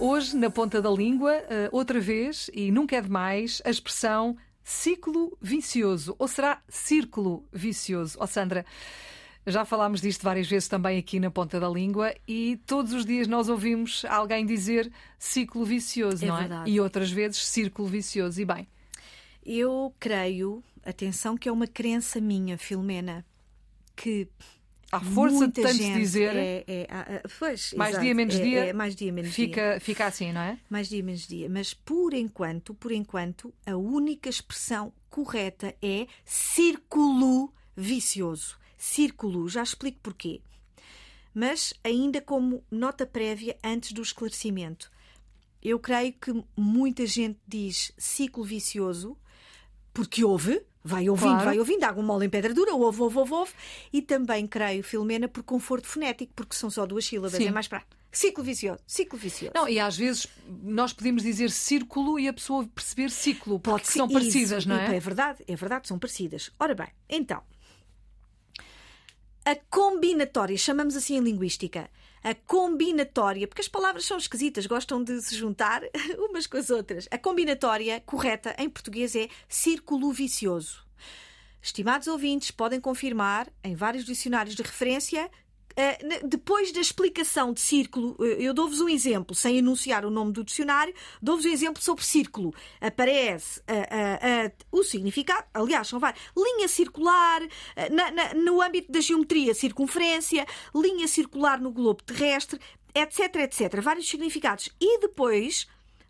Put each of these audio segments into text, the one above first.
Hoje, na ponta da língua, eh, outra vez, e nunca é demais, a expressão ciclo vicioso. Ou será círculo vicioso? Ó oh, Sandra, já falámos disto várias vezes também aqui na ponta da língua e todos os dias nós ouvimos alguém dizer ciclo vicioso, É não é? verdade. E outras vezes círculo vicioso. E bem, Eu creio, atenção, que é uma crença minha, Filomena, que à força de tanto gente dizer, é, é- pois, mais exato, dia menos é- dia, é mais dia menos dia. fica, fica assim, não é? mais dia menos dia. Mas por enquanto, por enquanto, a única expressão correta é círculo vicioso. Círculo, já explico porquê. Mas ainda como nota prévia antes do esclarecimento. Eu creio que muita gente diz ciclo vicioso porque ouve, vai ouvindo, Claro. vai ouvindo, água mole em pedra dura, ouve, ouve, ouve, ouve. E também creio, Filomena, por conforto fonético, porque são só duas sílabas, Sim. é mais prático. Ciclo vicioso, ciclo vicioso. Não, e às vezes nós podemos dizer círculo e a pessoa perceber ciclo, porque ser são isso. parecidas, não E, é? É verdade, é verdade, são parecidas. Ora bem, então. A combinatória, chamamos assim em linguística. A combinatória, porque as palavras são esquisitas, gostam de se juntar umas com as outras. A combinatória correta em português é círculo vicioso. Estimados ouvintes, podem confirmar em vários dicionários de referência. eh, Depois da explicação de círculo, eh, eu dou-vos um exemplo, sem enunciar o nome do dicionário, dou-vos um exemplo sobre círculo. Aparece eh, eh, eh, o significado, aliás, são vários. Linha circular, eh, na- na- no âmbito da geometria, circunferência, linha circular no globo terrestre, etc, etc. Vários significados. E depois,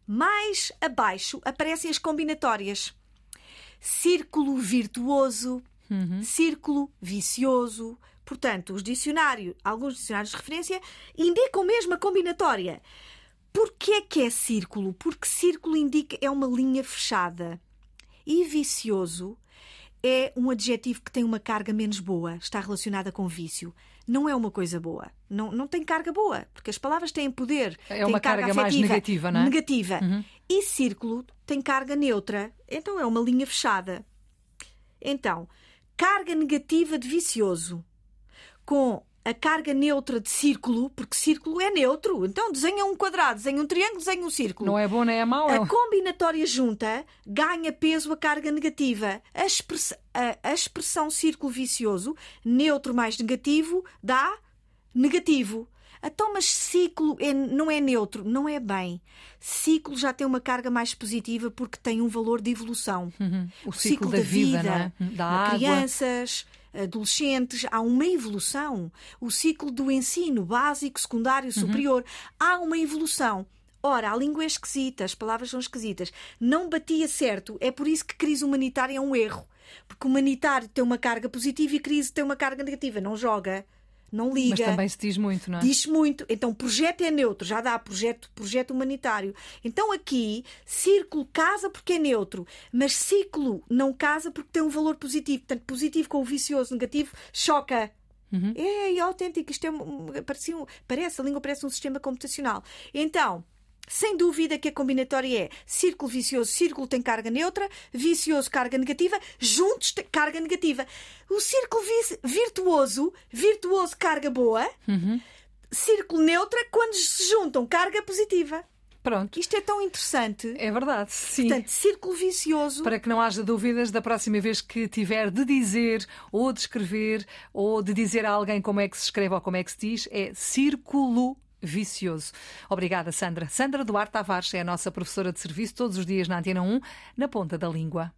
mais abaixo, aparecem as combinatórias círculo virtuoso, círculo vicioso. Portanto, os dicionários, alguns dicionários de referência, indicam mesmo a combinatória. Porquê é que é círculo? Porque círculo indica é uma linha fechada. E vicioso é um adjetivo que tem uma carga menos boa, está relacionada com vício. Não é uma coisa boa. Não, não tem carga boa, porque as palavras têm poder. É uma carga mais afetiva, negativa, não é? Negativa. E círculo tem carga neutra. Então é uma linha fechada. Então, carga negativa de vicioso com a carga neutra de círculo, porque círculo é neutro. Então desenha um quadrado, desenha um triângulo, desenha um círculo. Não é bom nem é mau. é A combinatória junta ganha peso a carga negativa. A, express- a- expressão círculo vicioso, neutro mais negativo, dá negativo. Então, mas ciclo é- não é neutro, não é bem. Ciclo já tem uma carga mais positiva porque tem um valor de evolução. O ciclo da vida, não é? Da água. crianças, adolescentes, há uma evolução. O ciclo do ensino básico, secundário, superior, há uma evolução. Ora, a língua é esquisita, as palavras são esquisitas. Não batia certo, é por isso que crise humanitária é um erro. Porque humanitário tem uma carga positiva e crise tem uma carga negativa. Não joga, não liga. Mas também se diz muito, não é? Diz muito. Então, projeto é neutro, já dá projeto, projeto humanitário. Então, aqui, círculo casa porque é neutro, mas ciclo não casa porque tem um valor positivo. Portanto, positivo com o vicioso negativo choca. É, é autêntico. Isto é, parece, parece, a língua parece um sistema computacional. Então. Sem dúvida que a combinatória é círculo vicioso, círculo tem carga neutra, vicioso carga negativa, juntos carga negativa. O círculo vi- virtuoso, virtuoso carga boa, círculo neutra quando se juntam carga positiva. Pronto. Isto é tão interessante. É verdade, sim. Portanto, círculo vicioso. Para que não haja dúvidas, da próxima vez que tiver de dizer, ou de escrever, ou de dizer a alguém como é que se escreve ou como é que se diz, é círculo vicioso. Obrigada, Sandra. Sandra Duarte Tavares é a nossa professora de serviço todos os dias na Antena 1, na ponta da língua.